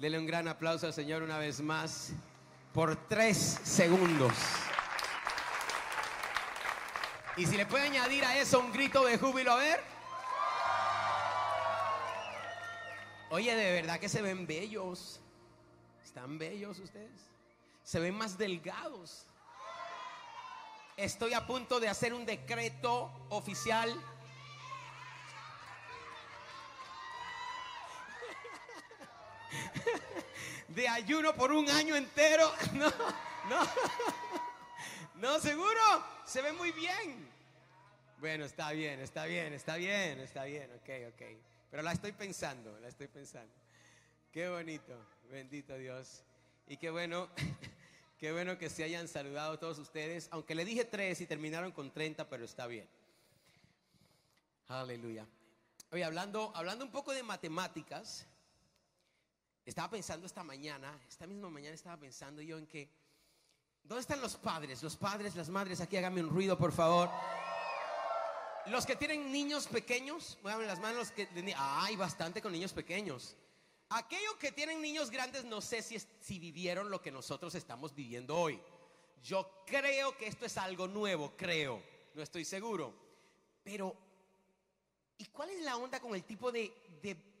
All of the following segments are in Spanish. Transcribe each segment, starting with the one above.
Dele un gran aplauso al Señor una vez más por tres segundos. Y si le puede añadir a eso un grito de júbilo, a ver. Oye, de verdad que se ven bellos. ¿Están bellos ustedes? Se ven más delgados. Estoy a punto de hacer un decreto oficial. De ayuno por un año entero. No, no. No, seguro. Se ve muy bien. Bueno, está bien, está bien, está bien, está bien. Ok, ok. Pero la estoy pensando, la estoy pensando. Qué bonito. Bendito Dios. Y qué bueno. Qué bueno que se hayan saludado todos ustedes, aunque le dije tres y terminaron con 30, pero está bien. Aleluya. Oye, hablando, hablando un poco de matemáticas, estaba pensando esta mañana, esta misma mañana estaba pensando yo en que, ¿dónde están los padres? Los padres, las madres, aquí háganme un ruido, por favor. Los que tienen niños pequeños, muevan las manos. que, hay bastante con niños pequeños. Aquellos que tienen niños grandes no sé si, si vivieron lo que nosotros estamos viviendo hoy. Yo creo que esto es algo nuevo, creo, no estoy seguro. Pero, ¿y cuál es la onda con el tipo de,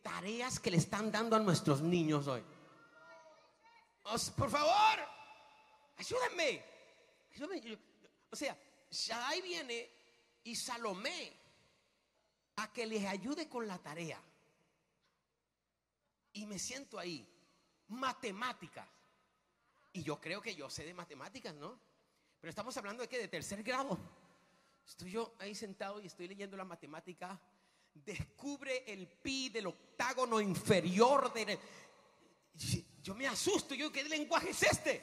tareas que le están dando a nuestros niños hoy? por favor, ayúdenme. ayúdenme. O sea, Shaddai viene y Salomé a que les ayude con la tarea y me siento ahí. Matemáticas. Y yo creo que yo sé de matemáticas, ¿no? Pero estamos hablando de que de tercer grado. Estoy yo ahí sentado y estoy leyendo la matemática. Descubre el pi del octágono inferior de... Yo me asusto, yo, ¿qué lenguaje es este?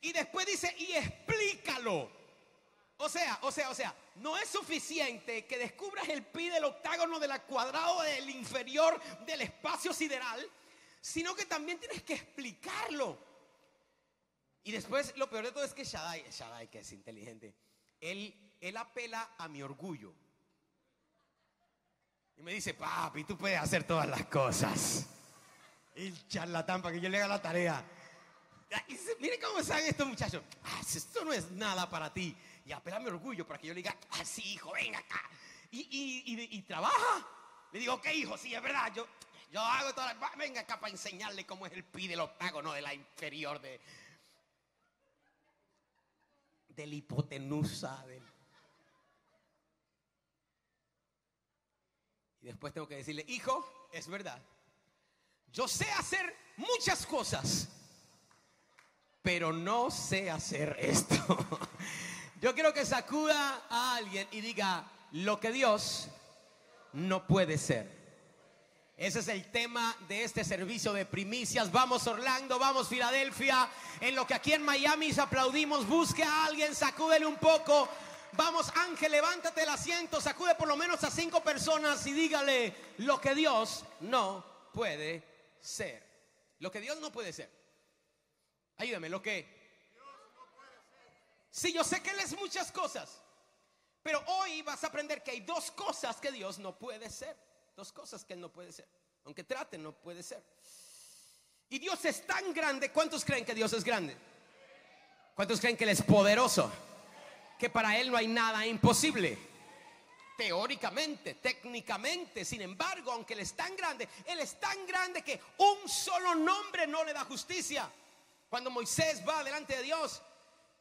Y después dice, y explícalo. O sea, o sea, o sea, no es suficiente que descubras el pi del octágono del cuadrado del inferior del espacio sideral, sino que también tienes que explicarlo. Y después, lo peor de todo es que Shaddai, Shaddai que es inteligente, él, él apela a mi orgullo. Y me dice, papi, tú puedes hacer todas las cosas. El charlatán para que yo le haga la tarea. Y miren cómo saben estos muchachos. Ah, esto no es nada para ti y apela mi orgullo para que yo le diga, así ah, hijo, venga acá. Y, trabaja. Le digo, ok, hijo, sí, es verdad. Yo, yo hago toda la, venga acá para enseñarle cómo es el pi del octágono de la inferior de del hipotenusa del y después tengo que decirle hijo es verdad yo sé hacer muchas cosas pero no sé hacer esto Yo quiero que sacuda a alguien y diga lo que Dios no puede ser. Ese es el tema de este servicio de primicias. Vamos Orlando, vamos Filadelfia. En lo que aquí en Miami aplaudimos, busque a alguien, sacúdele un poco. Vamos Ángel, levántate el asiento, sacude por lo menos a cinco personas y dígale lo que Dios no puede ser. Lo que Dios no puede ser. Ayúdame, lo que Sí, yo sé que Él es muchas cosas, pero hoy vas a aprender que hay dos cosas que Dios no puede ser. Dos cosas que Él no puede ser. Aunque trate, no puede ser. Y Dios es tan grande. ¿Cuántos creen que Dios es grande? ¿Cuántos creen que Él es poderoso? Que para Él no hay nada imposible. Teóricamente, técnicamente, sin embargo, aunque Él es tan grande, Él es tan grande que un solo nombre no le da justicia. Cuando Moisés va delante de Dios,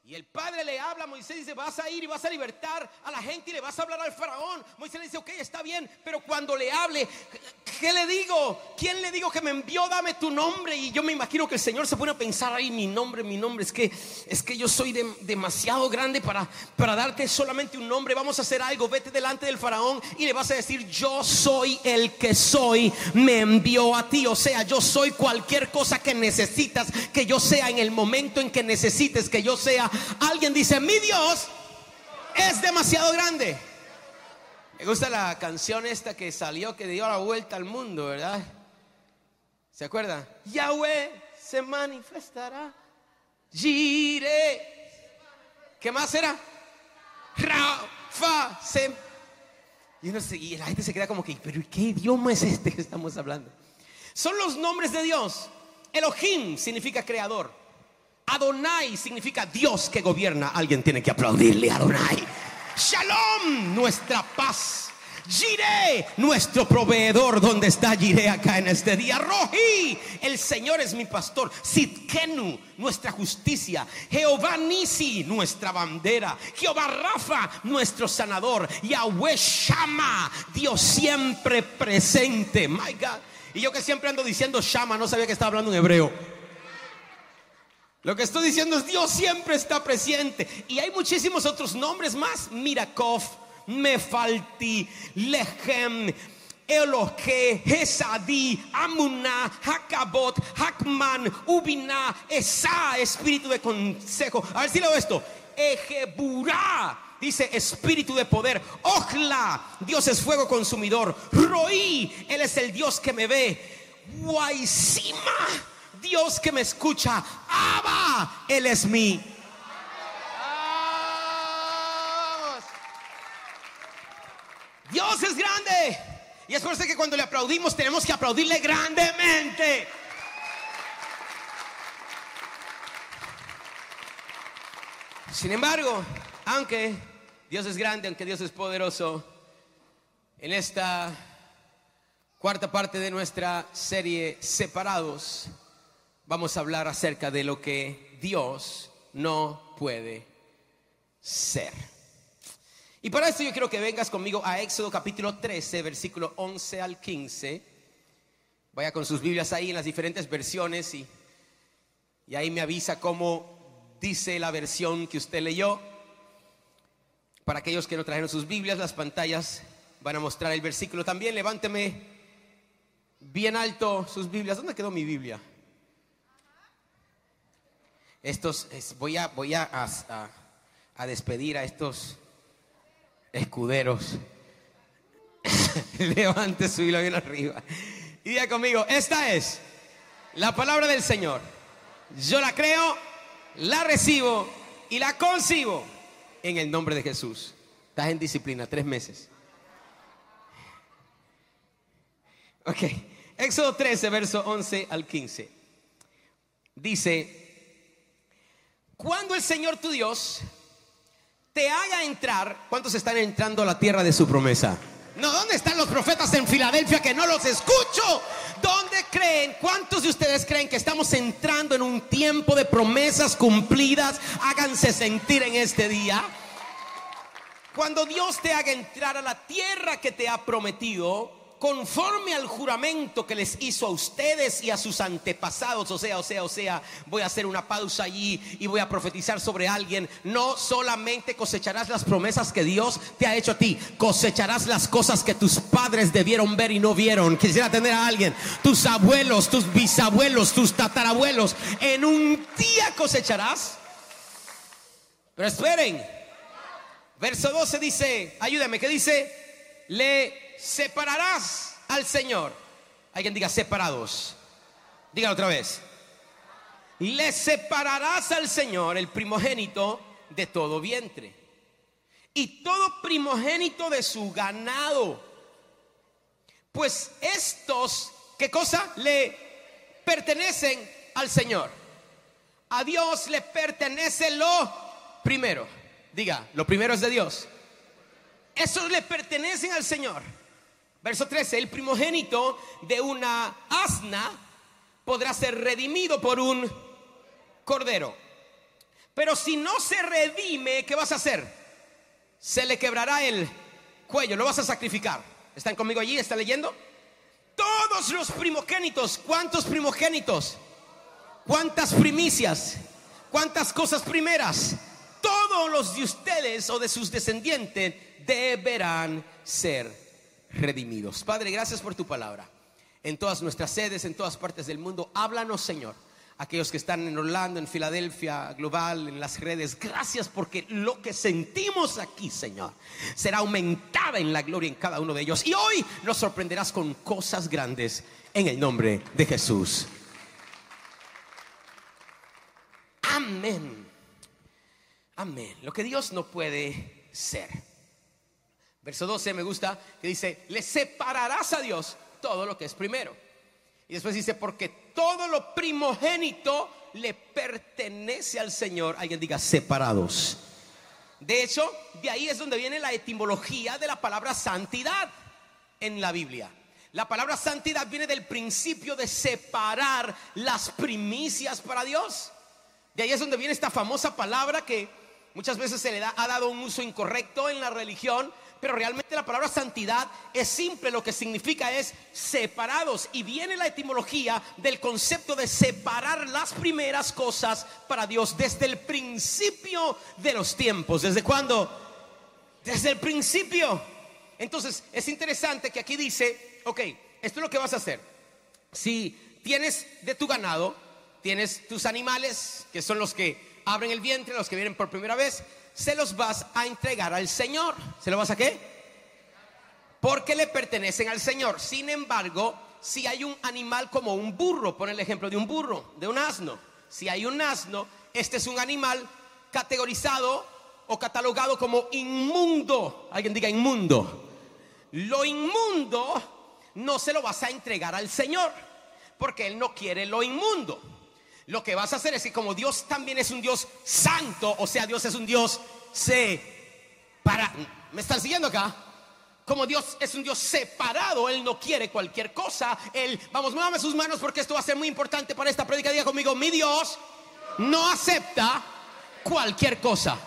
y el padre le habla a Moisés y dice, vas a ir y vas a libertar a la gente y le vas a hablar al faraón. Moisés le dice, ok, está bien, pero cuando le hable, ¿qué le digo? ¿Quién le digo que me envió? Dame tu nombre. Y yo me imagino que el Señor se pone a pensar ahí, mi nombre, mi nombre. Es que, es que yo soy demasiado grande para, para darte solamente un nombre. Vamos a hacer algo, vete delante del faraón y le vas a decir, yo soy el que soy, me envió a ti. O sea, yo soy cualquier cosa que necesitas, que yo sea en el momento en que necesites, que yo sea Alguien dice, mi Dios es demasiado grande. Me gusta la canción esta que salió, que dio la vuelta al mundo, ¿verdad? ¿Se acuerda? Yahweh se manifestará. Gire. ¿Qué más era? Rafa se. Y, y la gente se queda como que, pero ¿qué idioma es este que estamos hablando? Son los nombres de Dios. Elohim significa creador. Adonai significa Dios que gobierna. Alguien tiene que aplaudirle a Adonai. Shalom, nuestra paz. Jireh, nuestro proveedor, ¿dónde está Jireh acá en este día? Rohi, el Señor es mi pastor. Sitkenu, nuestra justicia. Jehová Nisi, nuestra bandera. Jehová Rafa, nuestro sanador. Yahweh Shama, Dios siempre presente. My God. Y yo que siempre ando diciendo Shama, no sabía que estaba hablando en hebreo. Lo que estoy diciendo es Dios siempre está presente. Y hay muchísimos otros nombres más. Mirakov, Mefalti, Lechem, Elohe, Hesadi, Amuná, Hakabot, Hakman, Ubina, Esa, espíritu de consejo. A ver si leo esto. Ejeburá, dice espíritu de poder. Ojla, Dios es fuego consumidor. Roí, Él es el Dios que me ve. Guaisima, Dios que me escucha. Abba, Él es mi Dios es grande. Y es por eso que cuando le aplaudimos tenemos que aplaudirle grandemente. Sin embargo, aunque Dios es grande, aunque Dios es poderoso, en esta cuarta parte de nuestra serie Separados, vamos a hablar acerca de lo que Dios no puede ser. Y para esto yo quiero que vengas conmigo a Éxodo capítulo 13, versículo 11 al 15. Vaya con sus Biblias ahí en las diferentes versiones y, y ahí me avisa cómo dice la versión que usted leyó. Para aquellos que no trajeron sus Biblias, las pantallas van a mostrar el versículo también. Levánteme bien alto sus Biblias. ¿Dónde quedó mi Biblia? Estos, voy a, voy a, a, despedir a estos escuderos. Levante su hilo bien arriba. Y diga conmigo, esta es la palabra del Señor. Yo la creo, la recibo y la concibo en el nombre de Jesús. Estás en disciplina, tres meses. Ok, Éxodo 13, verso 11 al 15. Dice, cuando el Señor tu Dios te haga entrar, ¿cuántos están entrando a la tierra de su promesa? No, ¿dónde están los profetas en Filadelfia que no los escucho? ¿Dónde creen? ¿Cuántos de ustedes creen que estamos entrando en un tiempo de promesas cumplidas? Háganse sentir en este día. Cuando Dios te haga entrar a la tierra que te ha prometido, conforme al juramento que les hizo a ustedes y a sus antepasados, o sea, o sea, o sea, voy a hacer una pausa allí y voy a profetizar sobre alguien, no solamente cosecharás las promesas que Dios te ha hecho a ti, cosecharás las cosas que tus padres debieron ver y no vieron. Quisiera tener a alguien, tus abuelos, tus bisabuelos, tus tatarabuelos, en un día cosecharás. Pero esperen, verso 12 dice, ayúdame, ¿qué dice? Le separarás al Señor. Alguien diga separados. Dígalo otra vez. Le separarás al Señor el primogénito de todo vientre. Y todo primogénito de su ganado. Pues estos, ¿qué cosa? Le pertenecen al Señor. A Dios le pertenece lo primero. Diga, lo primero es de Dios. Esos le pertenecen al Señor. Verso 13, el primogénito de una asna podrá ser redimido por un cordero. Pero si no se redime, ¿qué vas a hacer? Se le quebrará el cuello, lo vas a sacrificar. ¿Están conmigo allí? ¿Están leyendo? Todos los primogénitos, ¿cuántos primogénitos? ¿Cuántas primicias? ¿Cuántas cosas primeras? Todos los de ustedes o de sus descendientes deberán ser redimidos. Padre, gracias por tu palabra. En todas nuestras sedes, en todas partes del mundo, háblanos, Señor. Aquellos que están en Orlando, en Filadelfia, global, en las redes, gracias porque lo que sentimos aquí, Señor, será aumentada en la gloria en cada uno de ellos. Y hoy nos sorprenderás con cosas grandes en el nombre de Jesús. Amén. Amén. Lo que Dios no puede ser. Verso 12 me gusta que dice, le separarás a Dios todo lo que es primero. Y después dice, porque todo lo primogénito le pertenece al Señor. Alguien diga separados. De hecho, de ahí es donde viene la etimología de la palabra santidad en la Biblia. La palabra santidad viene del principio de separar las primicias para Dios. De ahí es donde viene esta famosa palabra que muchas veces se le da, ha dado un uso incorrecto en la religión, pero realmente la palabra santidad es simple, lo que significa es separados. Y viene la etimología del concepto de separar las primeras cosas para Dios desde el principio de los tiempos. ¿Desde cuándo? Desde el principio. Entonces es interesante que aquí dice, ok, esto es lo que vas a hacer. Si tienes de tu ganado, tienes tus animales, que son los que abren el vientre, los que vienen por primera vez, se los vas a entregar al Señor. ¿Se lo vas a qué? Porque le pertenecen al Señor. Sin embargo, si hay un animal como un burro, pon el ejemplo de un burro, de un asno. Si hay un asno, este es un animal categorizado o catalogado como inmundo. Alguien diga inmundo. Lo inmundo no se lo vas a entregar al Señor, porque Él no quiere lo inmundo. Lo que vas a hacer es que como Dios también es un Dios santo, o sea, Dios es un Dios para ¿Me están siguiendo acá? Como Dios es un Dios separado, Él no quiere cualquier cosa. Él, vamos, muévame sus manos porque esto va a ser muy importante para esta predica. Diga conmigo, mi Dios no acepta cualquier cosa.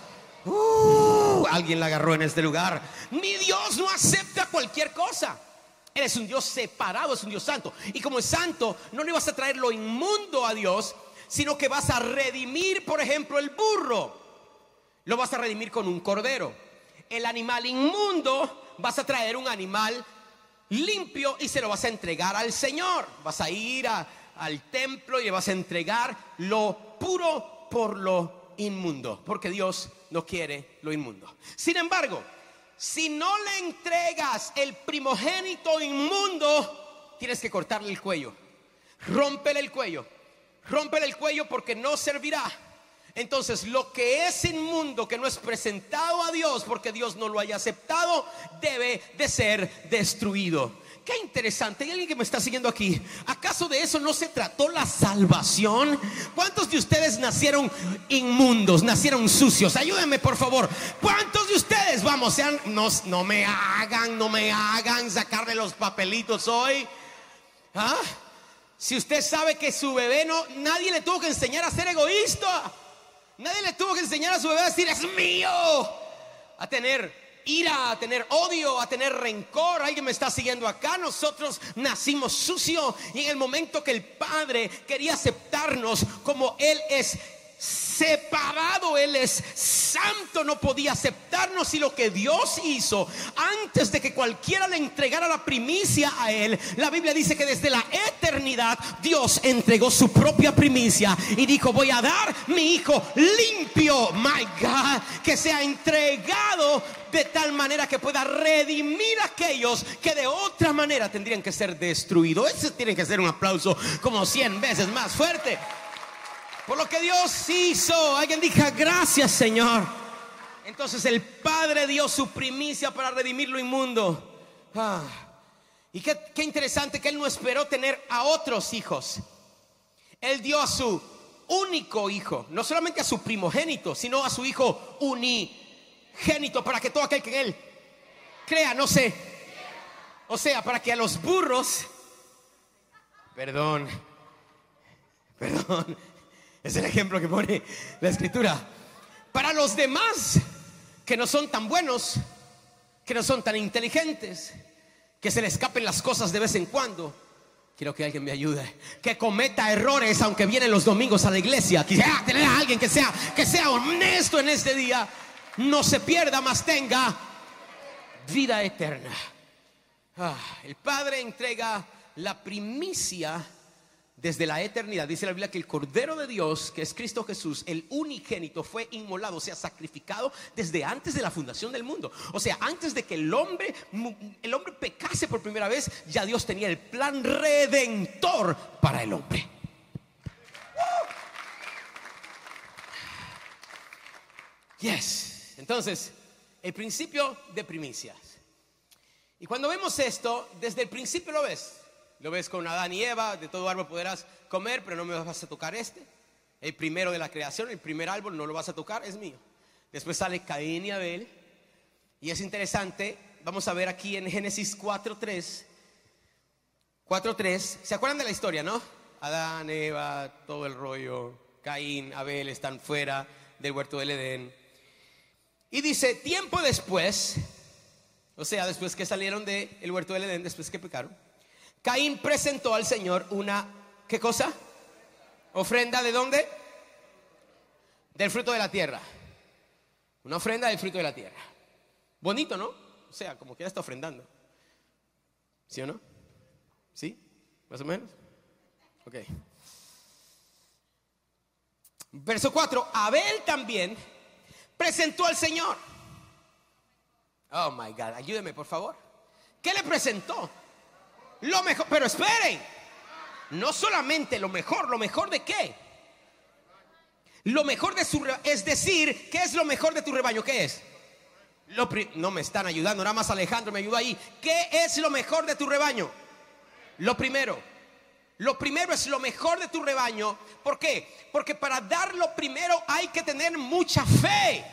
Uh, alguien la agarró en este lugar. Mi Dios no acepta cualquier cosa. Él es un Dios separado, es un Dios santo. Y como es santo, no le vas a traer lo inmundo a Dios, sino que vas a redimir, por ejemplo, el burro. Lo vas a redimir con un cordero. El animal inmundo, vas a traer un animal limpio y se lo vas a entregar al Señor. Vas a ir al templo y le vas a entregar lo puro por lo inmundo, porque Dios no quiere lo inmundo. Sin embargo, si no le entregas el primogénito inmundo, tienes que cortarle el cuello. Rómpele el cuello. Rómpele el cuello porque no servirá. Entonces, lo que es inmundo, que no es presentado a Dios porque Dios no lo haya aceptado, debe de ser destruido. Qué interesante. ¿Hay alguien que me está siguiendo aquí? ¿Acaso de eso no se trató la salvación? ¿Cuántos de ustedes nacieron inmundos, nacieron sucios? Ayúdenme, por favor. ¿Cuántos de ustedes, vamos, sean, no, no me hagan, no me hagan sacarle los papelitos hoy? ¿Ah? Si usted sabe que su bebé no, nadie le tuvo que enseñar a ser egoísta. Nadie le tuvo que enseñar a su bebé a decir, es mío. A tener ira, a tener odio, a tener rencor. Alguien me está siguiendo acá. Nosotros nacimos sucio y en el momento que el Padre quería aceptarnos como Él es separado, Él es santo, no podía aceptarnos y lo que Dios hizo antes de que cualquiera le entregara la primicia a Él, la Biblia dice que desde la eternidad Dios entregó su propia primicia y dijo, voy a dar mi hijo limpio, my God, que sea entregado de tal manera que pueda redimir a aquellos que de otra manera tendrían que ser destruidos. Ese tiene que ser un aplauso como 100 veces más fuerte. Por lo que Dios hizo. Alguien diga gracias Señor. Entonces el Padre dio su primicia para redimir lo inmundo. Ah. Y qué, interesante que Él no esperó tener a otros hijos. Él dio a su único hijo, no solamente a su primogénito, sino a su hijo unigénito, para que todo aquel que Él crea, no sé. O sea, para que a los burros, perdón, perdón, es el ejemplo que pone la escritura. Para los demás que no son tan buenos, que no son tan inteligentes, que se le escapen las cosas de vez en cuando. Quiero que alguien me ayude. Que cometa errores aunque viene los domingos a la iglesia. Quisiera tener a alguien que sea, que sea honesto en este día. No se pierda, más tenga vida eterna. Ah, el Padre entrega la primicia desde la eternidad. Dice la Biblia que el Cordero de Dios, que es Cristo Jesús, el unigénito, fue inmolado, o sea, sacrificado desde antes de la fundación del mundo. O sea, antes de que el hombre, el hombre pecase por primera vez, ya Dios tenía el plan redentor para el hombre. Yes. Entonces, el principio de primicias. Y cuando vemos esto, desde el principio lo ves. Lo ves con Adán y Eva, de todo árbol podrás comer, pero no me vas a tocar este. El primero de la creación, el primer árbol, no lo vas a tocar, es mío. Después sale Caín y Abel. Y es interesante, vamos a ver aquí en Génesis 4.3. 4.3, ¿se acuerdan de la historia, no? Adán, Eva, todo el rollo, Caín, Abel están fuera del huerto del Edén. Y dice, tiempo después, o sea, después que salieron del huerto del Edén, después que pecaron, Caín presentó al Señor una, ¿qué cosa? Ofrenda de dónde? Del fruto de la tierra. Una ofrenda del fruto de la tierra. Bonito, ¿no? O sea, como que ya está ofrendando. ¿Sí o no? ¿Sí? ¿Más o menos? Ok. Verso 4. Abel también presentó al Señor. Oh my God, ayúdeme por favor. ¿Qué le presentó? Lo mejor, pero esperen. No solamente lo mejor, lo mejor de qué? Lo mejor de su es decir, ¿qué es lo mejor de tu rebaño? ¿Qué es? Lo no me están ayudando, nada más Alejandro me ayudó ahí. ¿Qué es lo mejor de tu rebaño? Lo primero. Lo primero es lo mejor de tu rebaño. ¿Por qué? Porque para dar lo primero hay que tener mucha fe.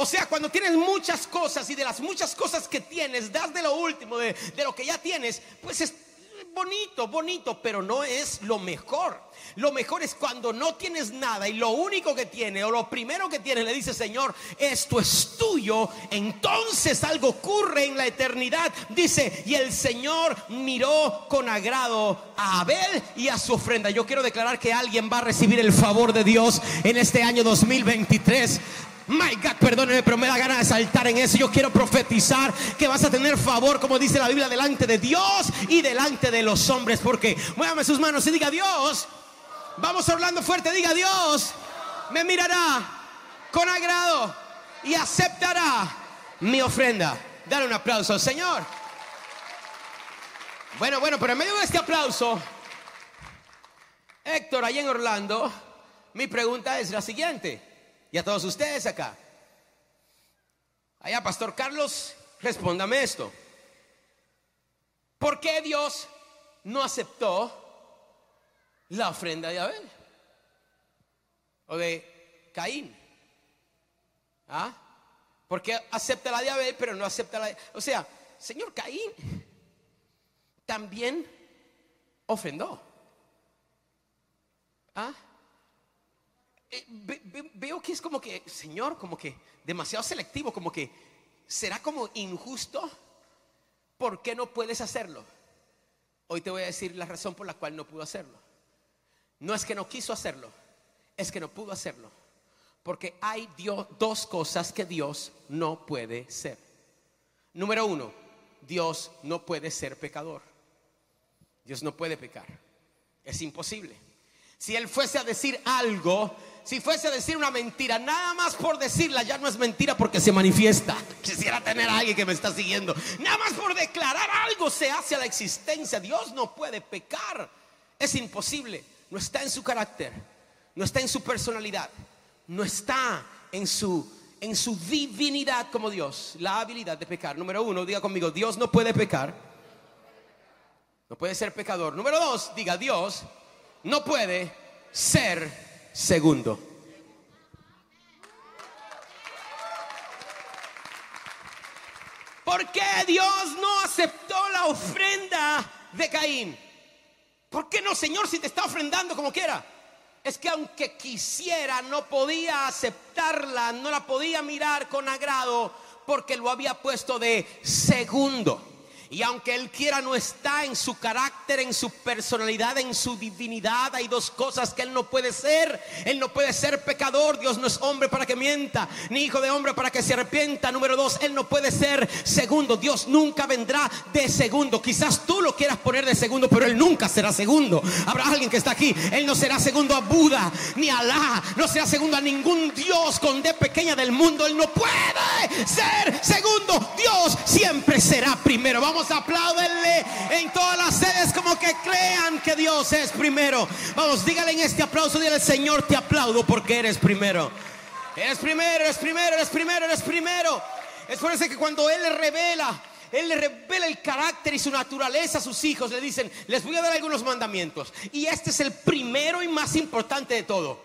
O sea, cuando tienes muchas cosas y de las muchas cosas que tienes, das de lo último, de, de lo que ya tienes, pues es bonito, bonito, pero no es lo mejor. Lo mejor es cuando no tienes nada y lo único que tiene o lo primero que tiene le dice, Señor, esto es tuyo. Entonces algo ocurre en la eternidad. Dice, y el Señor miró con agrado a Abel y a su ofrenda. Yo quiero declarar que alguien va a recibir el favor de Dios en este año 2023. My God, perdóneme, pero me da ganas de saltar en eso. Yo quiero profetizar que vas a tener favor, como dice la Biblia, delante de Dios y delante de los hombres. Porque muévame sus manos y diga Dios. Vamos hablando fuerte, diga Dios. Me mirará con agrado y aceptará mi ofrenda. Dale un aplauso al Señor. Bueno, bueno, pero en medio de este aplauso, Héctor, allá en Orlando, mi pregunta es la siguiente y a todos ustedes acá. Allá, Pastor Carlos, respóndame esto. ¿Por qué Dios no aceptó la ofrenda de Abel? O de Caín. ¿Ah? ¿Por qué acepta la de Abel, pero no acepta la de... O sea, señor Caín también ofrendó. ¿Ah? Eh, veo que es como que, Señor, como que demasiado selectivo, como que será como injusto. ¿Por qué no puedes hacerlo? Hoy te voy a decir la razón por la cual no pudo hacerlo. No es que no quiso hacerlo, es que no pudo hacerlo. Porque hay Dios, dos cosas que Dios no puede ser. Número uno, Dios no puede ser pecador. Dios no puede pecar. Es imposible. Si Él fuese a decir algo si fuese a decir una mentira, nada más por decirla ya no es mentira porque se manifiesta. Quisiera tener a alguien que me está siguiendo. Nada más por declarar algo se hace a la existencia. Dios no puede pecar. Es imposible. No está en su carácter. No está en su personalidad. No está en su en su divinidad como Dios, la habilidad de pecar. Número uno, diga conmigo, Dios no puede pecar. No puede ser pecador. Número dos, diga, Dios no puede ser segundo. ¿Por qué Dios no aceptó la ofrenda de Caín? ¿Por qué no, Señor, si te está ofrendando como quiera? Es que aunque quisiera, no podía aceptarla, no la podía mirar con agrado, porque lo había puesto de segundo. Y aunque Él quiera, no está en su carácter, en su personalidad, en su divinidad. Hay dos cosas que Él no puede ser. Él no puede ser pecador. Dios no es hombre para que mienta, ni hijo de hombre para que se arrepienta. Número dos, Él no puede ser segundo. Dios nunca vendrá de segundo. Quizás tú lo quieras poner de segundo, pero Él nunca será segundo. Habrá alguien que está aquí. Él no será segundo a Buda, ni a Alá. No será segundo a ningún Dios con D pequeña del mundo. Él no puede ser segundo. Dios siempre será primero. Vamos Vamos, en todas las sedes como que crean que Dios es primero. Vamos, dígale en este aplauso, dígale, Señor, te aplaudo porque eres primero. Eres primero, eres primero, eres primero, eres primero. Es por eso que cuando Él le revela Él le revela el carácter y su naturaleza a sus hijos. Le dicen, les voy a dar algunos mandamientos. Y este es el primero y más importante de todo.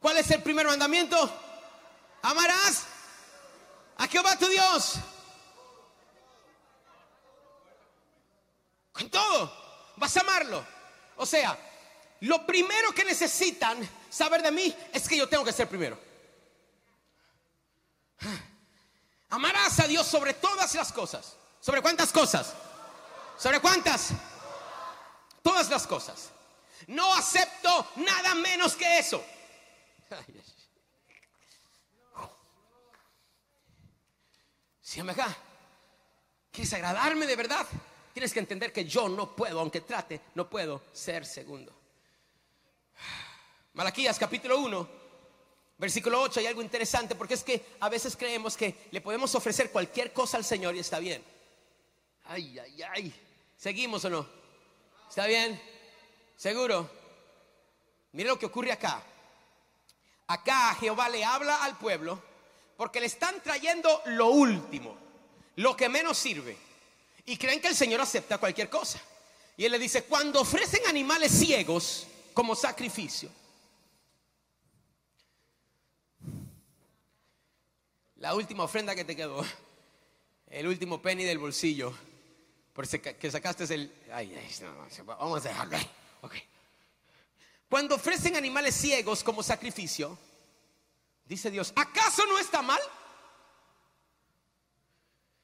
¿Cuál es el primer mandamiento? Amarás a Jehová tu Dios. Con todo. Vas a amarlo. O sea, lo primero que necesitan saber de mí es que yo tengo que ser primero. Amarás a Dios sobre todas las cosas. ¿Sobre cuántas cosas? ¿Sobre cuántas? Todas las cosas. No acepto nada menos que eso. Si acá, quieres agradarme de verdad, tienes que entender que yo no puedo, aunque trate, no puedo ser segundo. Malaquías capítulo 1, versículo 8, hay algo interesante porque es que a veces creemos que le podemos ofrecer cualquier cosa al Señor y está bien. Ay, ay, ay. ¿Seguimos o no? ¿Está bien? ¿Seguro? Mire lo que ocurre acá. Acá Jehová le habla al pueblo porque le están trayendo lo último, lo que menos sirve. Y creen que el Señor acepta cualquier cosa. Y Él le dice, cuando ofrecen animales ciegos como sacrificio, la última ofrenda que te quedó, el último penny del bolsillo, por que sacaste el... Ay, ay, vamos a dejarlo ahí. Cuando ofrecen animales ciegos como sacrificio, dice Dios, ¿acaso no está mal?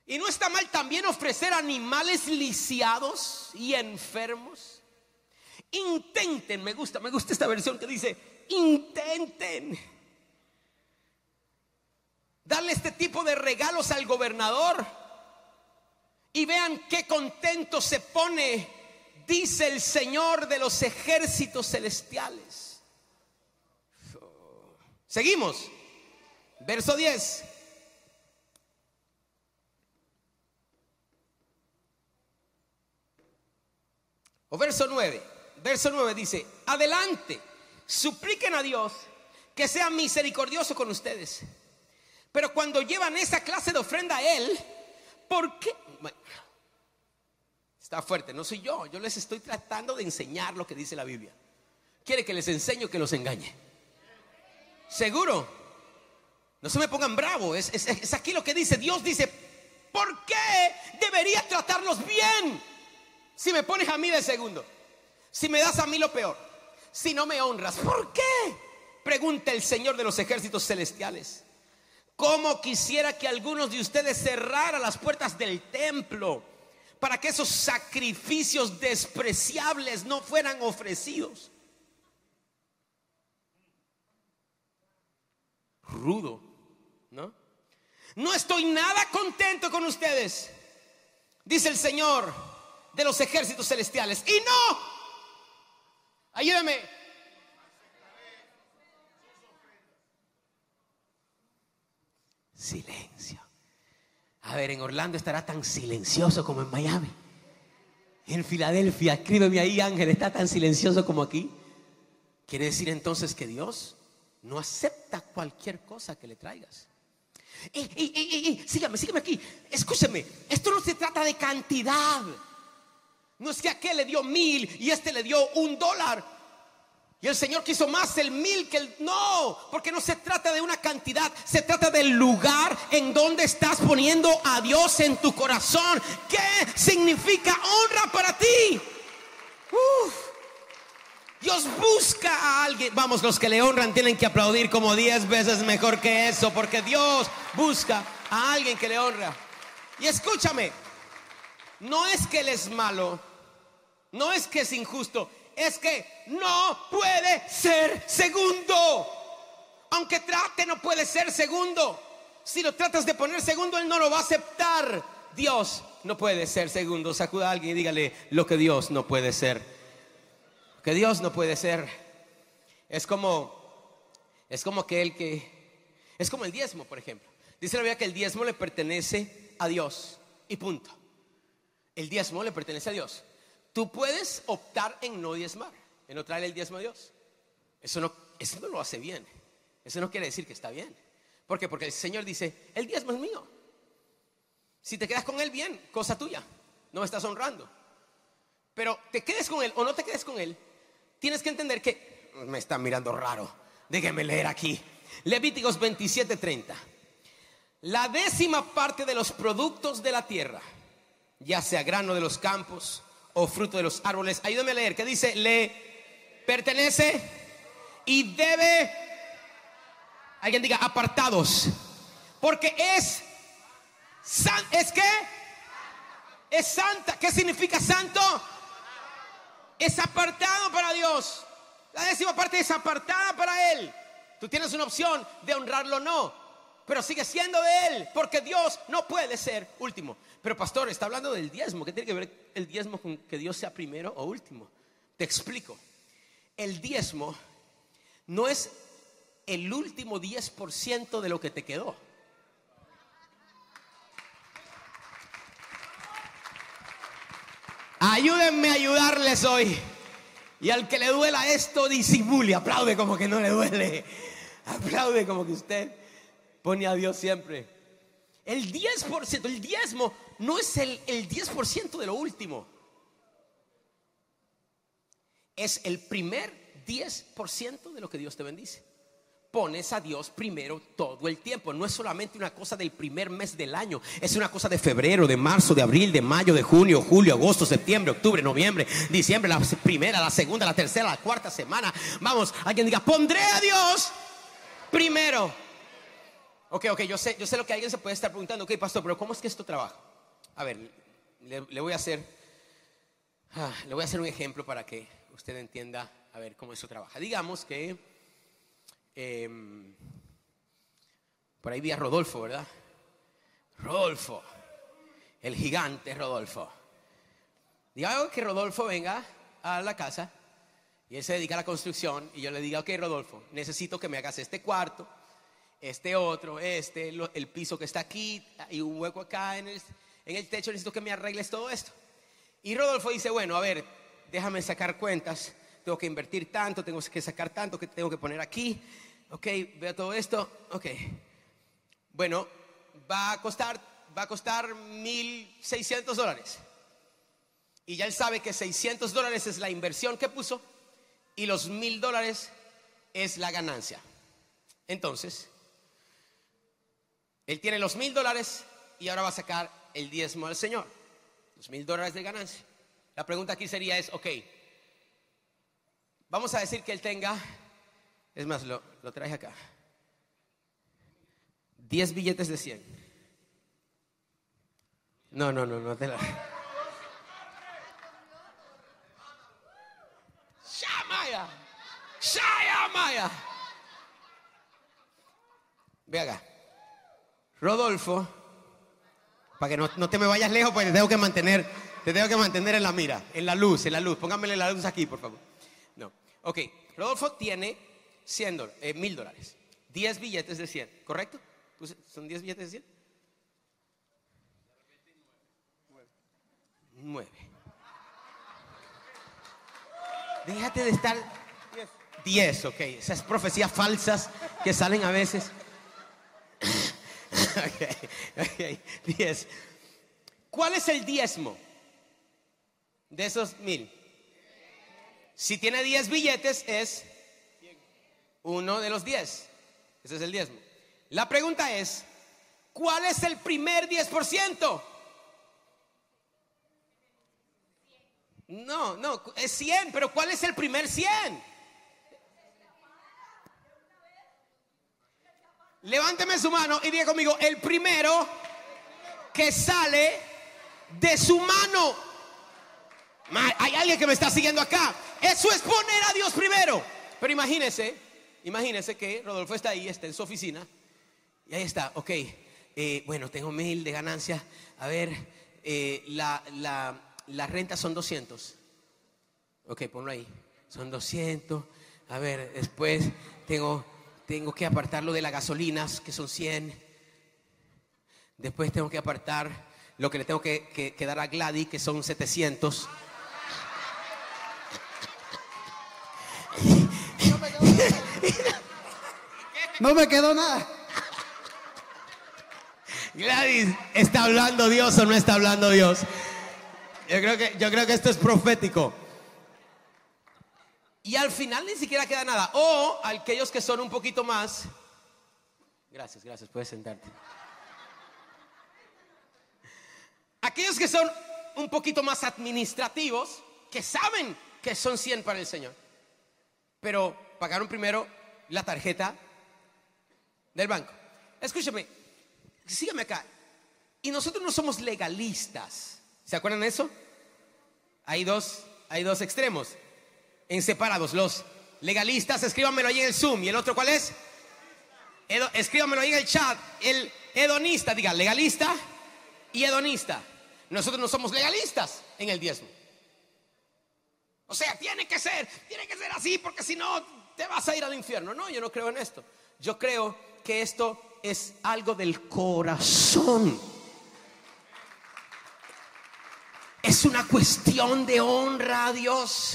¿Y no está mal también ofrecer animales lisiados y enfermos? Intenten, me gusta, me gusta esta versión que dice, intenten darle este tipo de regalos al gobernador y vean qué contento se pone, dice el Señor de los ejércitos celestiales. Seguimos. Verso 10. O verso 9. Verso 9 dice, adelante, supliquen a Dios que sea misericordioso con ustedes. Pero cuando llevan esa clase de ofrenda a Él, ¿por qué? está fuerte, no soy yo, yo les estoy tratando de enseñar lo que dice la Biblia. Quiere que les enseño que los engañe. Seguro. No se me pongan bravos. Es, aquí lo que dice. Dios dice, ¿por qué debería tratarlos bien? Si me pones a mí de segundo. Si me das a mí lo peor. Si no me honras. ¿Por qué? Pregunta el Señor de los ejércitos celestiales. ¿Cómo quisiera que algunos de ustedes cerraran las puertas del templo para que esos sacrificios despreciables no fueran ofrecidos? rudo, ¿no? No estoy nada contento con ustedes, dice el Señor de los ejércitos celestiales. Y no, ayúdame. Silencio. A ver, en Orlando estará tan silencioso como en Miami. En Filadelfia, escríbeme ahí, Ángel, está tan silencioso como aquí. Quiere decir entonces que Dios no acepta cualquier cosa que le traigas. Y, sígame aquí. Escúcheme, esto no se trata de cantidad. No es que aquel le dio mil y este le dio un dólar. Y el Señor quiso más el mil que el... No, porque no se trata de una cantidad, se trata del lugar en donde estás poniendo a Dios en tu corazón. ¿Qué significa honra para ti? Dios busca a alguien. Vamos, los que le honran tienen que aplaudir como diez veces mejor que eso, porque Dios busca a alguien que le honra. Y escúchame, no es que Él es malo, no es que es injusto, es que no puede ser segundo. Aunque trate, no puede ser segundo. Si lo tratas de poner segundo, Él no lo va a aceptar. Dios no puede ser segundo. Sacuda a alguien y dígale lo que Dios no puede ser que Dios no puede ser. Es como, es como que el que, es como el diezmo, por ejemplo. Dice la Biblia que el diezmo le pertenece a Dios y punto. El diezmo le pertenece a Dios. Tú puedes optar en no diezmar, en no traer el diezmo a Dios. Eso no, eso no lo hace bien. Eso no quiere decir que está bien. ¿Por qué? Porque el Señor dice, el diezmo es mío. Si te quedas con él, bien, cosa tuya. No me estás honrando. Pero te quedes con él o no te quedes con él, tienes que entender que me están mirando raro. Déjenme leer aquí. Levíticos 27:30. La décima parte de los productos de la tierra, ya sea grano de los campos o fruto de los árboles, ayúdame a leer, que dice, le pertenece y debe, alguien diga, apartados, porque es, ¿es qué? Es santa. ¿Qué significa santo? Es apartado para Dios. La décima parte es apartada para Él. Tú tienes una opción de honrarlo o no, pero sigue siendo de Él, porque Dios no puede ser último. Pero pastor, está hablando del diezmo. ¿Qué tiene que ver el diezmo con que Dios sea primero o último? Te explico. El diezmo no es el último 10% de lo que te quedó. Ayúdenme a ayudarles hoy. Y al que le duela esto, disimule, aplaude como que no le duele. Aplaude como que usted pone a Dios siempre. El 10%, el diezmo no es el, el 10% de lo último. Es el primer 10% de lo que Dios te bendice pones a Dios primero todo el tiempo. No es solamente una cosa del primer mes del año, es una cosa de febrero, de marzo, de abril, de mayo, de junio, julio, agosto, septiembre, octubre, noviembre, diciembre, la primera, la segunda, la tercera, la cuarta semana. Vamos, alguien diga, pondré a Dios primero. Ok, ok, yo sé, yo sé lo que alguien se puede estar preguntando, ok, pastor, pero ¿cómo es que esto trabaja? A ver, le, voy a hacer, ah, le voy a hacer un ejemplo para que usted entienda, a ver, cómo eso trabaja. Digamos que Em, por ahí vi a Rodolfo, ¿verdad? Rodolfo, el gigante Rodolfo. Diga que Rodolfo venga a la casa y él se dedica a la construcción y yo le diga, ok Rodolfo, necesito que me hagas este cuarto, este otro, este, el piso que está aquí y un hueco acá en el, techo, necesito que me arregles todo esto. Y Rodolfo dice, bueno, a ver, déjame sacar cuentas tengo que invertir tanto, tengo que sacar tanto, que tengo que poner aquí. Ok, veo todo esto. Ok. Bueno, va a costar, va a costar 1.600 dólares. Y ya él sabe que 600 dólares es la inversión que puso y los 1.000 dólares es la ganancia. Entonces, él tiene los 1.000 dólares y ahora va a sacar el diezmo al Señor. Los 1.000 dólares de ganancia. La pregunta aquí sería es, ok, Vamos a decir que él tenga, es más, lo, lo traje acá. 10 billetes de 100. No, no, no, no te la. Shamaya. Shamaya. Ve acá. Rodolfo, para que no, no, te me vayas lejos, pues te tengo que mantener, te tengo que mantener en la mira, en la luz, en la luz. Pónganmele la luz aquí, por favor. Ok, Rodolfo tiene 100 dólares, eh, mil dólares, 10 billetes de 100, ¿correcto? ¿Son 10 billetes de 100? 9. Déjate de estar 10, ok. Esas profecías falsas que salen a veces. Ok, ok, 10. ¿Cuál es el diezmo de esos mil? Si tiene 10 billetes, es uno de los 10. Ese es el diezmo. La pregunta es, ¿cuál es el primer 10%? No, no, es 100, pero ¿cuál es el primer 100? Levánteme su mano y diga conmigo, el primero que sale de su mano. Hay alguien que me está siguiendo acá. Eso es poner a Dios primero. Pero imagínese, imagínese que Rodolfo está ahí, está en su oficina. Y ahí está, ok. Eh, bueno, tengo mil de ganancia. A ver, eh, la, la, renta son 200. Ok, ponlo ahí. Son 200. A ver, después tengo, tengo que apartarlo de las gasolinas, que son 100. Después tengo que apartar lo que le tengo que, que dar a Gladys, que son 700. No me quedó nada. Gladys, ¿está hablando Dios o no está hablando Dios? Yo creo que, yo creo que esto es profético. Y al final ni siquiera queda nada. O aquellos que son un poquito más. Gracias, gracias, puedes sentarte. Aquellos que son un poquito más administrativos, que saben que son 100 para el Señor, pero pagaron primero la tarjeta del banco. Escúchame, sígueme acá. Y nosotros no somos legalistas. ¿Se acuerdan de eso? Hay dos, hay dos extremos en separados. Los legalistas, escríbanmelo ahí en el Zoom. ¿Y el otro cuál es? escríbanmelo ahí en el chat. El hedonista, diga, legalista y hedonista. Nosotros no somos legalistas en el diezmo. O sea, tiene que ser, tiene que ser así, porque si no te vas a ir al infierno. No, yo no creo en esto. Yo creo que esto es algo del corazón. Es una cuestión de honra a Dios.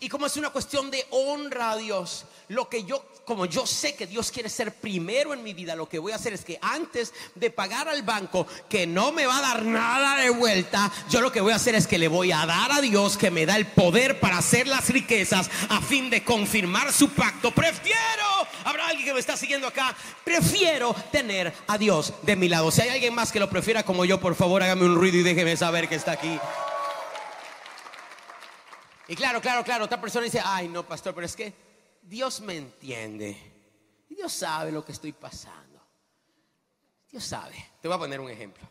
Y como es una cuestión de honra a Dios, lo que yo, como yo sé que Dios quiere ser primero en mi vida, lo que voy a hacer es que antes de pagar al banco, que no me va a dar nada de vuelta, yo lo que voy a hacer es que le voy a dar a Dios que me da el poder para hacer las riquezas a fin de confirmar su pacto. Prefiero, habrá alguien que me está siguiendo acá, prefiero tener a Dios de mi lado. Si hay alguien más que lo prefiera como yo, por favor hágame un ruido y déjeme saber que está aquí. Y claro, claro, claro, otra persona dice, ay no, pastor, pero es que Dios me entiende. Dios sabe lo que estoy pasando. Dios sabe. Te voy a poner un ejemplo.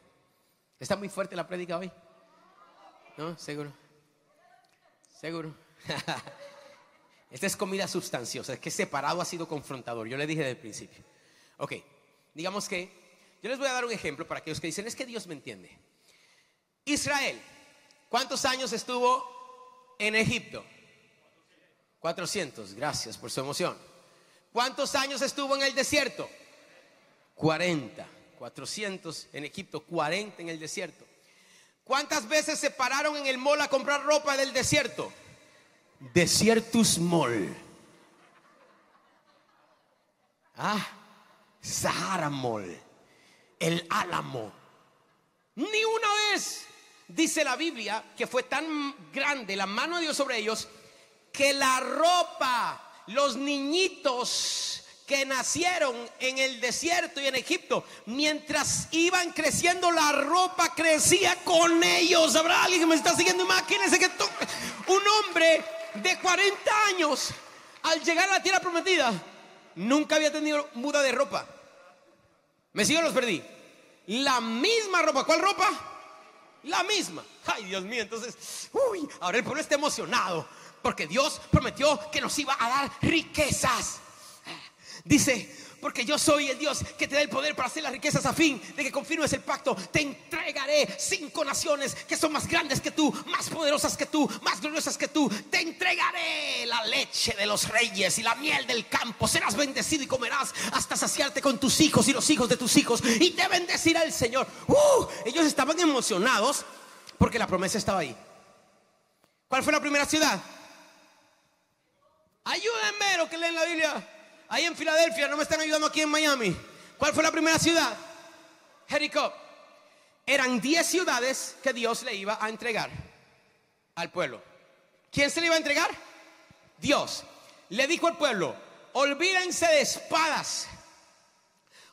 ¿Está muy fuerte la prédica hoy? ¿No? ¿Seguro? ¿Seguro? Esta es comida sustanciosa, es que separado ha sido confrontador. Yo le dije desde el principio. Ok, digamos que yo les voy a dar un ejemplo para aquellos que dicen, es que Dios me entiende. Israel, ¿cuántos años estuvo en Egipto? 400, gracias por su emoción. ¿Cuántos años estuvo en el desierto? 40, 400 en Egipto, 40 en el desierto. ¿Cuántas veces se pararon en el mall a comprar ropa del desierto? Desiertus Mall. Ah, Sahara Mall. El Álamo. Ni una vez dice la Biblia que fue tan grande la mano de Dios sobre ellos que la ropa, los niñitos que nacieron en el desierto y en Egipto, mientras iban creciendo, la ropa crecía con ellos. ¿Habrá alguien que me está siguiendo? Imagínense que un hombre de 40 años, al llegar a la tierra prometida, nunca había tenido muda de ropa. ¿Me sigo los perdí? La misma ropa. ¿Cuál ropa? La misma. Ay, Dios mío, entonces, uy, ahora el pueblo está emocionado porque Dios prometió que nos iba a dar riquezas. Dice, porque yo soy el Dios que te da el poder para hacer las riquezas a fin de que confirmes el pacto. Te entregaré cinco naciones que son más grandes que tú, más poderosas que tú, más gloriosas que tú. Te entregaré la leche de los reyes y la miel del campo. Serás bendecido y comerás hasta saciarte con tus hijos y los hijos de tus hijos. Y te bendecirá el Señor. Uh, ellos estaban emocionados porque la promesa estaba ahí. ¿Cuál fue la primera ciudad? Ayúdenme lo que leen la Biblia. Ahí en Filadelfia, no me están ayudando aquí en Miami. ¿Cuál fue la primera ciudad? Jericó. Eran 10 ciudades que Dios le iba a entregar al pueblo. ¿Quién se le iba a entregar? Dios. Le dijo al pueblo, olvídense de espadas,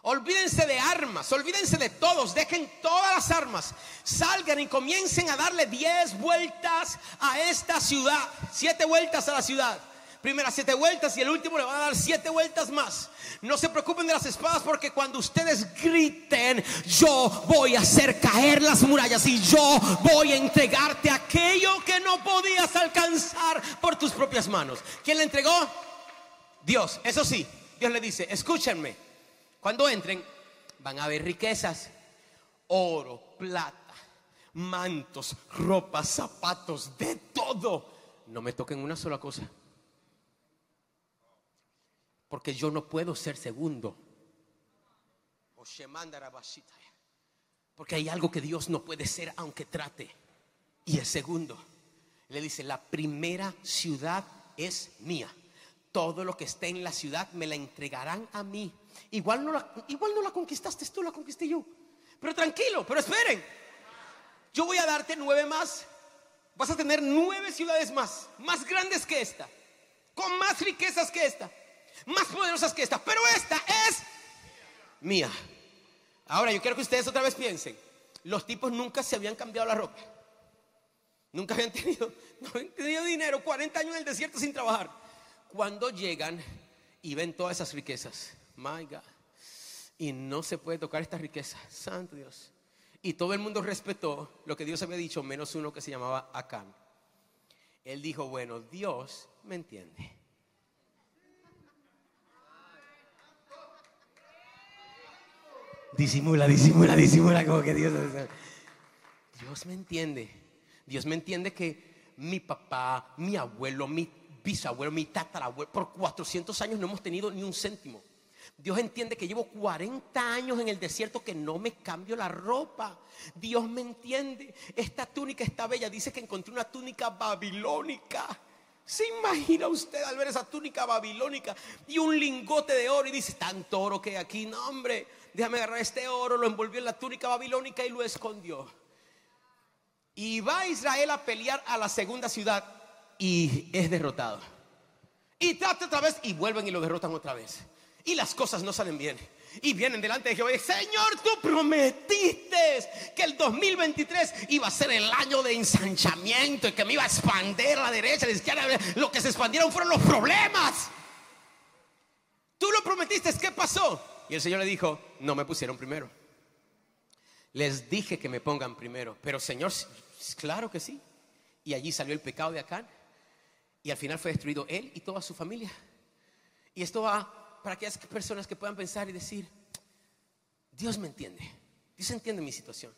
olvídense de armas, olvídense de todos, dejen todas las armas, salgan y comiencen a darle 10 vueltas a esta ciudad, siete vueltas a la ciudad primeras siete vueltas y el último le va a dar siete vueltas más. No se preocupen de las espadas porque cuando ustedes griten, yo voy a hacer caer las murallas y yo voy a entregarte aquello que no podías alcanzar por tus propias manos. ¿Quién le entregó? Dios. Eso sí, Dios le dice, escúchenme, cuando entren van a haber riquezas, oro, plata, mantos, ropas, zapatos, de todo. No me toquen una sola cosa porque yo no puedo ser segundo. Porque hay algo que Dios no puede ser aunque trate. Y el segundo. Le dice, la primera ciudad es mía. Todo lo que esté en la ciudad me la entregarán a mí. Igual no la, igual no la conquistaste tú, la conquisté yo. Pero tranquilo, pero esperen. Yo voy a darte nueve más. Vas a tener nueve ciudades más, más grandes que esta, con más riquezas que esta, más poderosas que esta. Pero esta es mía. Ahora yo quiero que ustedes otra vez piensen. Los tipos nunca se habían cambiado la ropa. Nunca habían tenido, dinero, 40 años en el desierto sin trabajar. Cuando llegan y ven todas esas riquezas, my God, y no se puede tocar esta riqueza, santo Dios. Y todo el mundo respetó lo que Dios había dicho, menos uno que se llamaba Acán. Él dijo, bueno, Dios me entiende. Disimula, disimula, disimula, como que Dios... Dios me entiende. Dios me entiende que mi papá, mi abuelo, mi bisabuelo, mi tatarabuelo, por 400 años no hemos tenido ni un céntimo. Dios entiende que llevo 40 años en el desierto que no me cambio la ropa. Dios me entiende. Esta túnica está bella. Dice que encontré una túnica babilónica. ¿Se imagina usted al ver esa túnica babilónica y un lingote de oro y dice, tanto oro que hay aquí? No, hombre, déjame agarrar este oro, lo envolvió en la túnica babilónica y lo escondió. Y va Israel a pelear a la segunda ciudad y es derrotado. Y trata otra vez y vuelven y lo derrotan otra vez. Y las cosas no salen bien. Y vienen delante de Jehová y Señor, tú prometiste que el 2023 iba a ser el año de ensanchamiento y que me iba a expandir a la derecha, a la izquierda. Lo que se expandieron fueron los problemas. Tú lo prometiste, ¿qué pasó? Y el Señor le dijo, no me pusieron primero. Les dije que me pongan primero, pero Señor, claro que sí. Y allí salió el pecado de Acán. Y al final fue destruido él y toda su familia. Y esto va para aquellas personas que puedan pensar y decir, Dios me entiende, Dios entiende mi situación.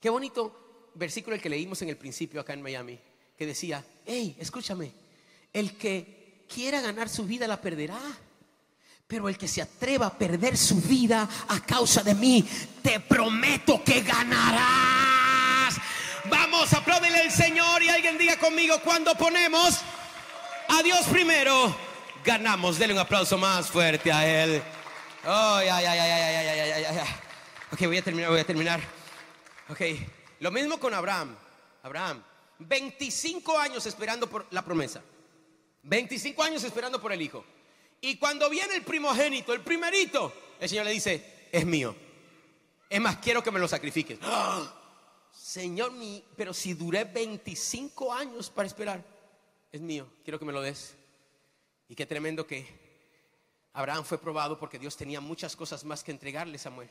Qué bonito versículo el que leímos en el principio acá en Miami, que decía, hey, escúchame, el que quiera ganar su vida la perderá. Pero el que se atreva a perder su vida a causa de mí, te prometo que ganarás. Vamos, apláudele al Señor y alguien diga conmigo cuando ponemos a Dios primero ganamos. Dele un aplauso más fuerte a Él. Oh, ya, ya, ya, ya, ya, ya, ya, ya. Ok, voy a terminar, voy a terminar. Ok, lo mismo con Abraham. Abraham, 25 años esperando por la promesa. 25 años esperando por el hijo. Y cuando viene el primogénito, el primerito, el Señor le dice, es mío. Es más, quiero que me lo sacrifiques. Señor, mi, pero si duré 25 años para esperar, es mío, quiero que me lo des. Y qué tremendo que Abraham fue probado porque Dios tenía muchas cosas más que entregarle, Samuel.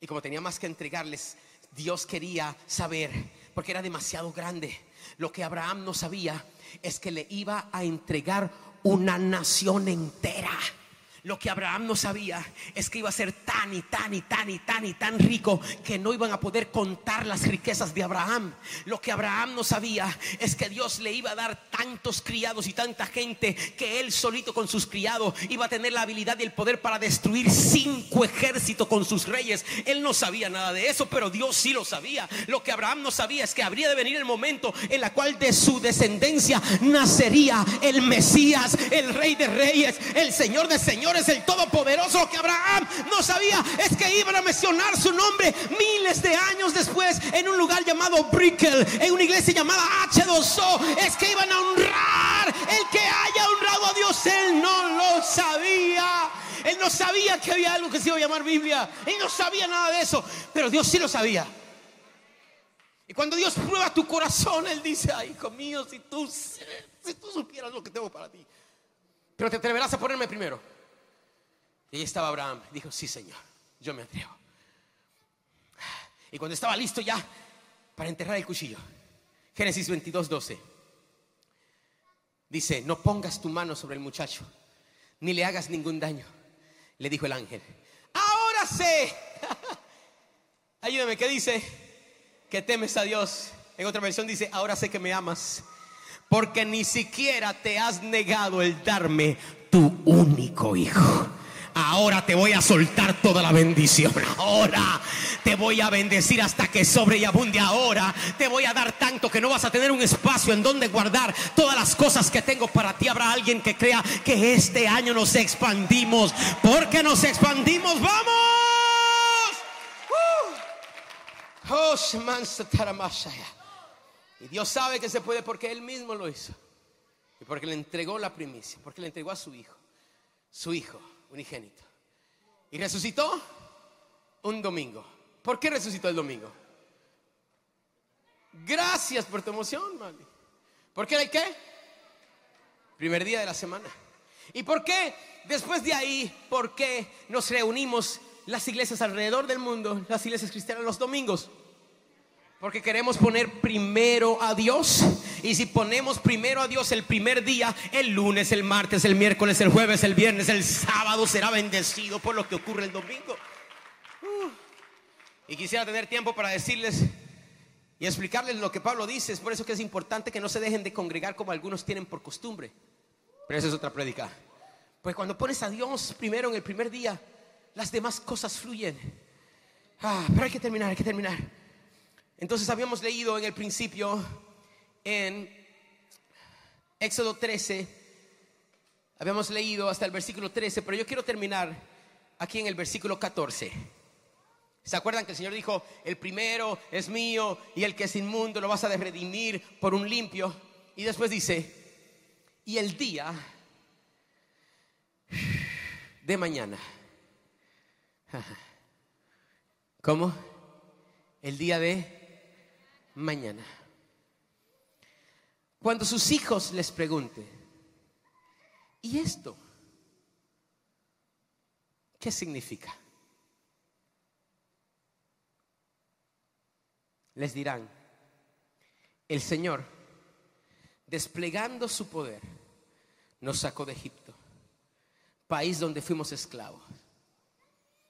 Y como tenía más que entregarles, Dios quería saber, porque era demasiado grande. Lo que Abraham no sabía es que le iba a entregar una nación entera. Lo que Abraham no sabía es que iba a ser tan y tan y tan y tan y tan rico que no iban a poder contar las riquezas de Abraham. Lo que Abraham no sabía es que Dios le iba a dar tantos criados y tanta gente que él solito con sus criados iba a tener la habilidad y el poder para destruir cinco ejércitos con sus reyes. Él no sabía nada de eso, pero Dios sí lo sabía. Lo que Abraham no sabía es que habría de venir el momento en la cual de su descendencia nacería el Mesías, el rey de reyes, el Señor de señores es el Todopoderoso. que Abraham no sabía es que iban a mencionar su nombre miles de años después en un lugar llamado Brickell, en una iglesia llamada H2O. Es que iban a honrar el que haya honrado a Dios. Él no lo sabía. Él no sabía que había algo que se iba a llamar Biblia. Él no sabía nada de eso. Pero Dios sí lo sabía. Y cuando Dios prueba tu corazón, Él dice, ay, hijo mío, si tú, si tú supieras lo que tengo para ti. Pero te atreverás a ponerme primero. Y ahí estaba Abraham. Dijo, sí, Señor, yo me atrevo. Y cuando estaba listo ya para enterrar el cuchillo, Génesis 22, 12, dice, no pongas tu mano sobre el muchacho, ni le hagas ningún daño. Le dijo el ángel, ahora sé. Ayúdame, ¿qué dice? Que temes a Dios. En otra versión dice, ahora sé que me amas, porque ni siquiera te has negado el darme tu único hijo. Ahora te voy a soltar toda la bendición. Ahora te voy a bendecir hasta que sobre y abunde. Ahora te voy a dar tanto que no vas a tener un espacio en donde guardar todas las cosas que tengo para ti. Habrá alguien que crea que este año nos expandimos. Porque nos expandimos. ¡Vamos! ¡Uh! Oh. Y Dios sabe que se puede porque Él mismo lo hizo. Y porque le entregó la primicia, porque le entregó a su hijo, su hijo unigénito. Y resucitó un domingo. ¿Por qué resucitó el domingo? Gracias por tu emoción, mami. ¿Por qué el qué? Primer día de la semana. ¿Y por qué después de ahí, por qué nos reunimos las iglesias alrededor del mundo, las iglesias cristianas los domingos? Porque queremos poner primero a Dios. Y si ponemos primero a Dios el primer día, el lunes, el martes, el miércoles, el jueves, el viernes, el sábado será bendecido por lo que ocurre el domingo. Uh. Y quisiera tener tiempo para decirles y explicarles lo que Pablo dice. Es por eso que es importante que no se dejen de congregar como algunos tienen por costumbre. Pero esa es otra prédica. Pues cuando pones a Dios primero en el primer día, las demás cosas fluyen. Ah, pero hay que terminar, hay que terminar. Entonces habíamos leído en el principio en Éxodo 13, habíamos leído hasta el versículo 13, pero yo quiero terminar aquí en el versículo 14. ¿Se acuerdan que el Señor dijo, el primero es mío y el que es inmundo lo vas a redimir por un limpio? Y después dice, y el día de mañana. ¿Cómo? El día de mañana. Cuando sus hijos les pregunten, ¿y esto? ¿Qué significa? Les dirán, el Señor, desplegando su poder, nos sacó de Egipto, país donde fuimos esclavos.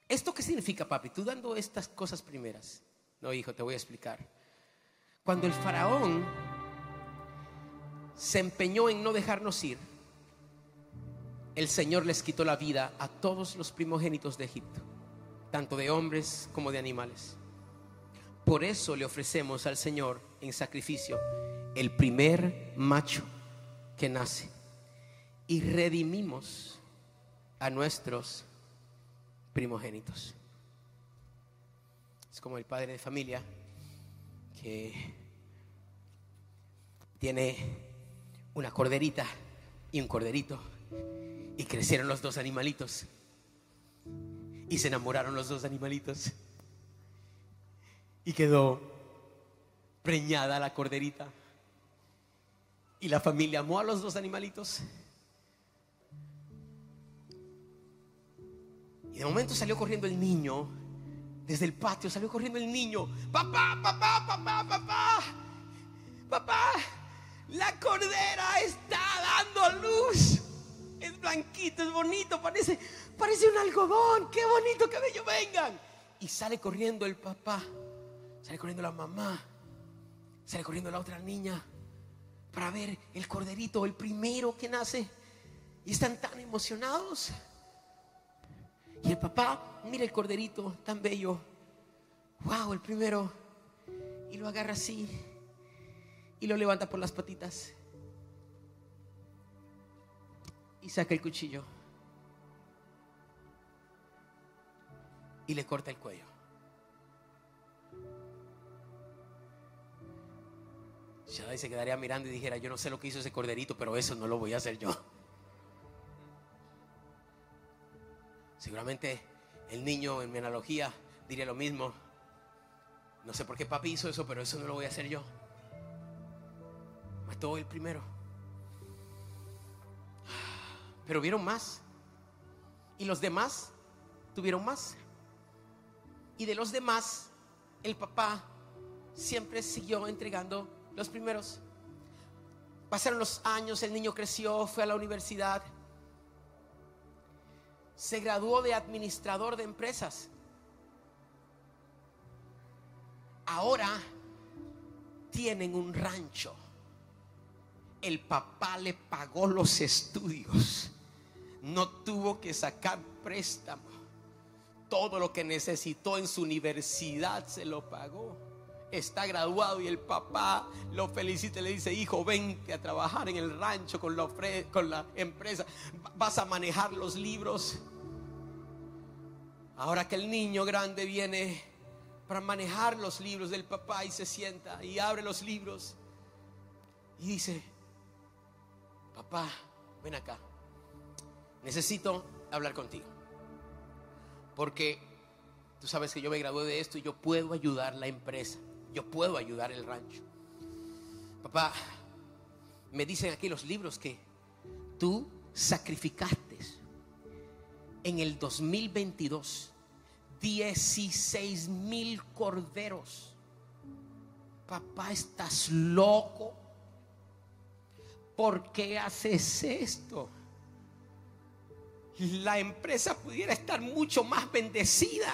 ¿Esto qué significa, papi? Tú dando estas cosas primeras. No, hijo, te voy a explicar. Cuando el faraón se empeñó en no dejarnos ir, el Señor les quitó la vida a todos los primogénitos de Egipto, tanto de hombres como de animales. Por eso le ofrecemos al Señor en sacrificio el primer macho que nace y redimimos a nuestros primogénitos. Es como el padre de familia que tiene una corderita y un corderito. Y crecieron los dos animalitos. Y se enamoraron los dos animalitos. Y quedó preñada la corderita. Y la familia amó a los dos animalitos. Y de momento salió corriendo el niño. Desde el patio salió corriendo el niño. Papá, papá, papá, papá. Papá, la cordera está dando luz. Es blanquito, es bonito, parece, parece un algodón. Qué bonito, qué bello, vengan. Y sale corriendo el papá, sale corriendo la mamá, sale corriendo la otra niña para ver el corderito, el primero que nace. Y están tan emocionados. Y el papá mira el corderito tan bello. Wow, el primero. Y lo agarra así. Y lo levanta por las patitas. Y saca el cuchillo. Y le corta el cuello. Shaddai se quedaría mirando y dijera, yo no sé lo que hizo ese corderito, pero eso no lo voy a hacer yo. Seguramente el niño en mi analogía diría lo mismo. No sé por qué papi hizo eso, pero eso no lo voy a hacer yo. El primero. Pero vieron más. Y los demás tuvieron más. Y de los demás, el papá siempre siguió entregando los primeros. Pasaron los años, el niño creció, fue a la universidad se graduó de administrador de empresas. Ahora tienen un rancho. El papá le pagó los estudios. No tuvo que sacar préstamo. Todo lo que necesitó en su universidad se lo pagó. Está graduado y el papá lo felicita y le dice, hijo, vente a trabajar en el rancho con la, con la empresa. Vas a manejar los libros. Ahora que el niño grande viene para manejar los libros del papá y se sienta y abre los libros y dice, papá, ven acá, necesito hablar contigo. Porque tú sabes que yo me gradué de esto y yo puedo ayudar la empresa, yo puedo ayudar el rancho. Papá, me dicen aquí los libros que tú sacrificaste en el 2022 16 mil corderos. Papá, estás loco. ¿Por qué haces esto? La empresa pudiera estar mucho más bendecida.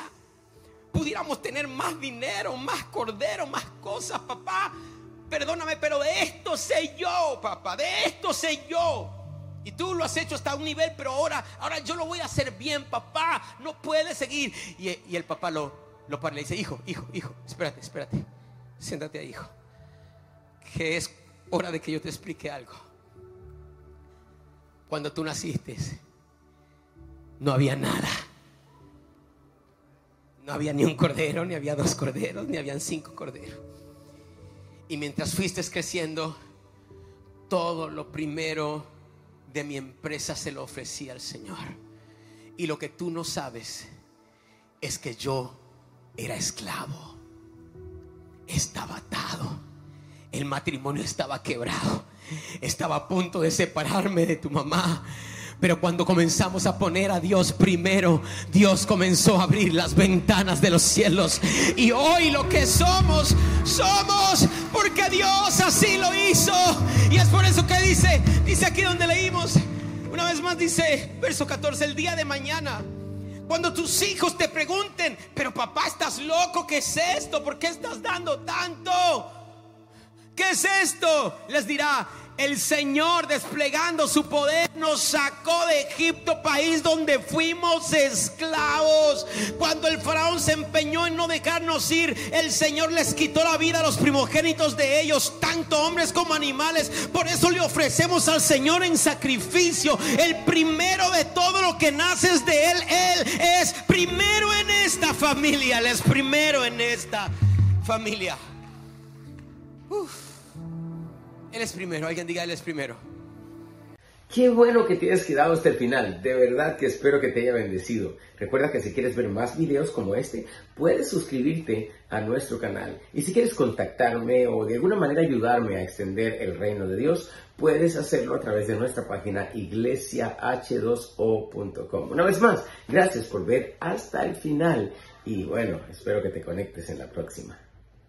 Pudiéramos tener más dinero, más cordero, más cosas, papá. Perdóname, pero de esto sé yo, papá. De esto sé yo. Y tú lo has hecho hasta un nivel, pero ahora, ahora yo lo voy a hacer bien, papá. No puedes seguir. Y, el papá lo, lo para y le dice, hijo, hijo, hijo, espérate, espérate. Siéntate ahí, hijo. Que es hora de que yo te explique algo. Cuando tú naciste, no había nada. No había ni un cordero, ni había dos corderos, ni habían cinco corderos. Y mientras fuiste creciendo, todo lo primero de mi empresa se lo ofrecí al Señor. Y lo que tú no sabes es que yo era esclavo. Estaba atado. El matrimonio estaba quebrado. Estaba a punto de separarme de tu mamá. Pero cuando comenzamos a poner a Dios primero, Dios comenzó a abrir las ventanas de los cielos. Y hoy lo que somos, somos porque Dios así lo hizo. Y es por eso que dice, dice aquí donde leímos, una vez más dice, verso 14, el día de mañana. Cuando tus hijos te pregunten, pero papá, estás loco, ¿qué es esto? ¿Por qué estás dando tanto? ¿Qué es esto? Les dirá, el Señor desplegando su poder nos sacó de Egipto, país donde fuimos esclavos. Cuando el faraón se empeñó en no dejarnos ir, el Señor les quitó la vida a los primogénitos de ellos, tanto hombres como animales. Por eso le ofrecemos al Señor en sacrificio. El primero de todo lo que naces de Él, Él es primero en esta familia. Él es primero en esta familia. Uf. Él es primero, alguien diga Él es primero. Qué bueno que te hayas quedado hasta el final, de verdad que espero que te haya bendecido. Recuerda que si quieres ver más videos como este, puedes suscribirte a nuestro canal. Y si quieres contactarme o de alguna manera ayudarme a extender el reino de Dios, puedes hacerlo a través de nuestra página iglesiah2o.com. Una vez más, gracias por ver hasta el final y bueno, espero que te conectes en la próxima.